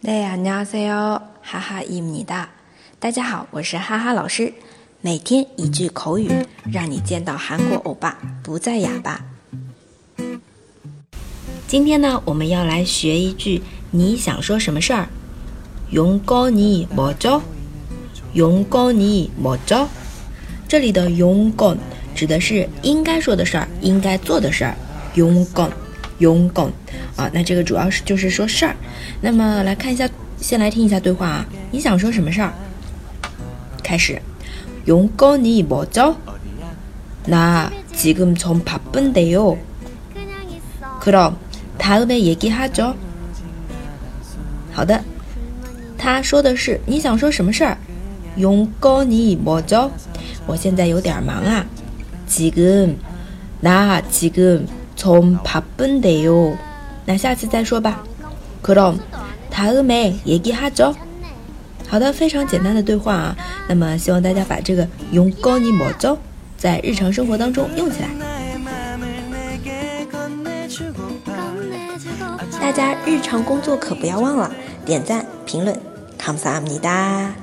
네 안녕하세요. 하하입니다. 大家好，我是哈哈老师。每天一句口语，让你见到韩国欧巴不再哑巴。今天呢，我们要来学一句你想说什么事儿？용건이뭐 죠？ 용건이뭐 죠？ 这里的용 건指的是应该说的事儿，应该做的事儿。용 건， 용 건。 啊，那这个主要是就是说事儿。那么来看一下，先来听一下对话啊。你想说什么事儿？开始。용건이뭐 죠？ 나지금좀바쁜데 요。 그럼다음에얘기하 죠。 好的，他说的是你想说什么事儿？용건이뭐 죠？ 我现在有点忙啊。지금나지금 从爬笨得哟，那下次再说吧。그럼다음에얘기하 자。 好的，非常简单的对话啊。那么希望大家把这个用고니마줘在日常生活当中用起来。大家日常工作可不要忘了点赞、评论、comments 啊，你哒。